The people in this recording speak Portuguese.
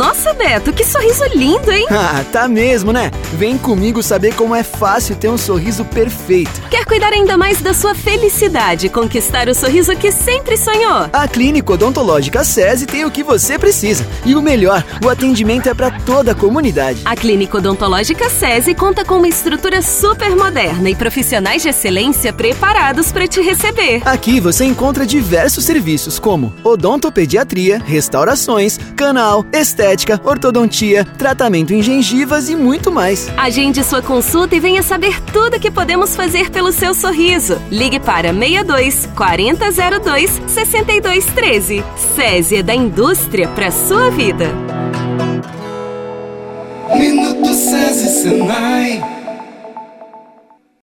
Nossa, Beto, que sorriso lindo, hein? Ah, tá mesmo, né? Vem comigo saber como é fácil ter um sorriso perfeito. Quer cuidar ainda mais da sua felicidade e conquistar o sorriso que sempre sonhou? A Clínica Odontológica SESI tem o que você precisa. E o melhor, o atendimento é para toda a comunidade. A Clínica Odontológica SESI conta com uma estrutura super moderna e profissionais de excelência preparados para te receber. Aqui você encontra diversos serviços como odontopediatria, restaurações, canal, estética, ortodontia, tratamento em gengivas e muito mais. Agende sua consulta e venha saber tudo que podemos fazer pelo seu sorriso. Ligue para 62 4002 6213. SESI é da indústria para sua vida. Minuto SESI, Senai.